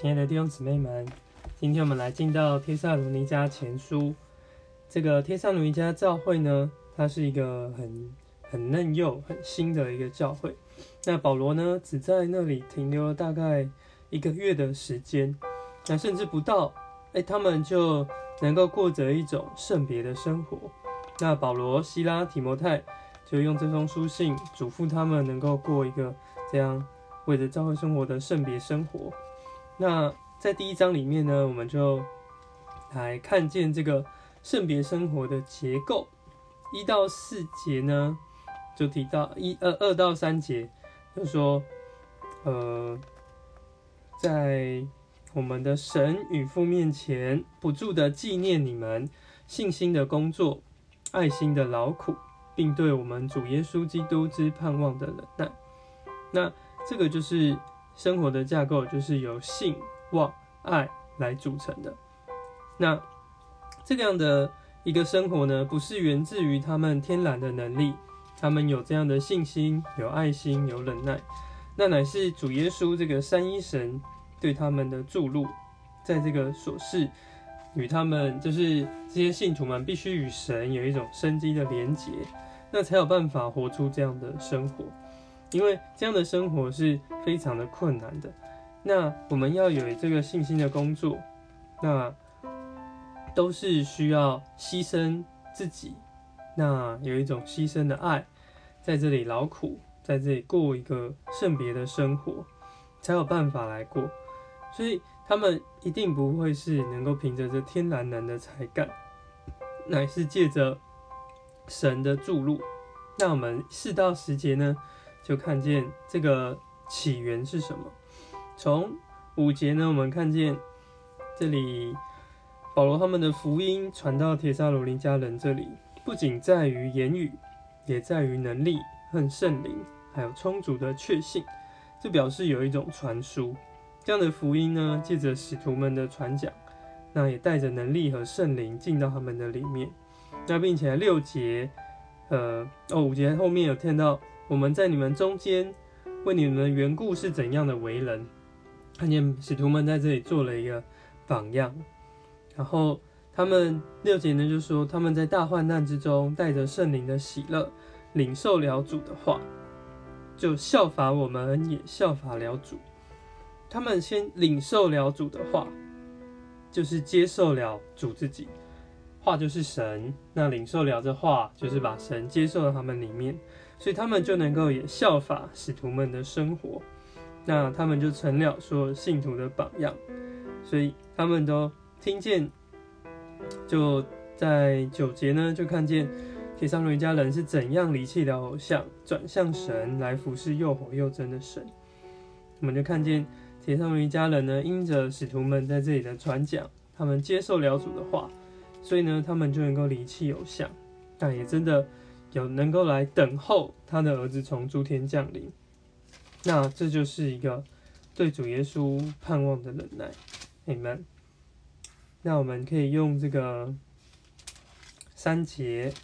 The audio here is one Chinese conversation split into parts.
亲爱的弟兄姊妹们，今天我们来进到帖萨罗尼迦前书。这个帖萨罗尼迦教会呢，它是一个很很嫩幼、很新的一个教会。那保罗呢，只在那里停留了大概一个月的时间，那甚至不到，哎，他们就能够过着一种圣别的生活。那保罗、希拉、提摩太就用这封书信嘱咐他们能够过一个这样为着教会生活的圣别生活。那在第一章里面呢，我们就来看见这个圣别生活的结构。一到四节呢，就提到一二二到三节，就说，呃，在我们的神与父面前，不住的纪念你们信心的工作、爱心的劳苦，并对我们主耶稣基督之盼望的忍耐。那这个就是生活的架构，就是由性、望、爱来组成的。那这个样的一个生活呢，不是源自于他们天然的能力，他们有这样的信心、有爱心、有忍耐，那乃是主耶稣这个三一神对他们的注入，在这个所事与他们，就是这些信徒们必须与神有一种生机的连结，那才有办法活出这样的生活。因为这样的生活是非常的困难的，那我们要有这个信心的工作，那都是需要牺牲自己，那有一种牺牲的爱，在这里劳苦，在这里过一个圣别的生活，才有办法来过。所以他们一定不会是能够凭着这天然能的才干，乃是借着神的注入。那我们四到十节呢？就看见这个起源是什么？从五节呢，我们看见这里保罗他们的福音传到铁沙罗林家人这里，不仅在于言语，也在于能力和圣灵，还有充足的确信。这表示有一种传输，这样的福音呢，借着使徒们的传讲，那也带着能力和圣灵进到他们的里面。那并且六节，呃，哦，五节后面有听到。我们在你们中间为你们的缘故是怎样的为人？看见使徒们在这里做了一个榜样，然后他们六节呢就说他们在大患难之中带着圣灵的喜乐，领受了主的话，就效法我们也效法了主。他们先领受了主的话，就是接受了主自己，话就是神，那领受了这话就是把神接受到他们里面。所以他们就能够也效法使徒们的生活，那他们就成了说信徒的榜样。所以他们都听见，就在九节呢，就看见铁上罗一家人是怎样离弃了偶像，转向神来服侍又火又真的神。我们就看见铁上罗一家人呢，因着使徒们在这里的传讲，他们接受了主的话，所以呢，他们就能够离弃偶像，但也真的。有能够来等候他的儿子从诸天降临，那这就是一个对主耶稣盼望的忍耐。你们。那我们可以用这个三节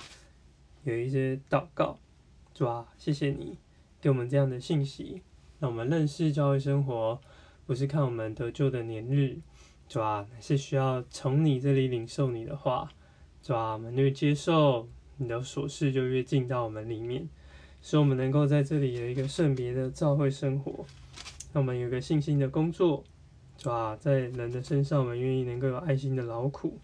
有一些祷告，主啊，谢谢你给我们这样的信息，让我们认识教会生活不是看我们得救的年日，主啊，是需要从你这里领受你的话，主啊，我们就接受。你的琐事就越进到我们里面，使我们能够在这里有一个圣别的教会生活。让我们有个信心的工作，是吧？在人的身上，我们愿意能够有爱心的劳苦，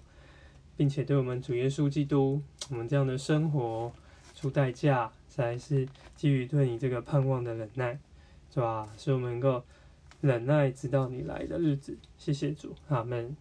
并且对我们主耶稣基督，我们这样的生活出代价，才是基于对你这个盼望的忍耐，是吧？使我们能够忍耐直到你来的日子。谢谢主，阿门。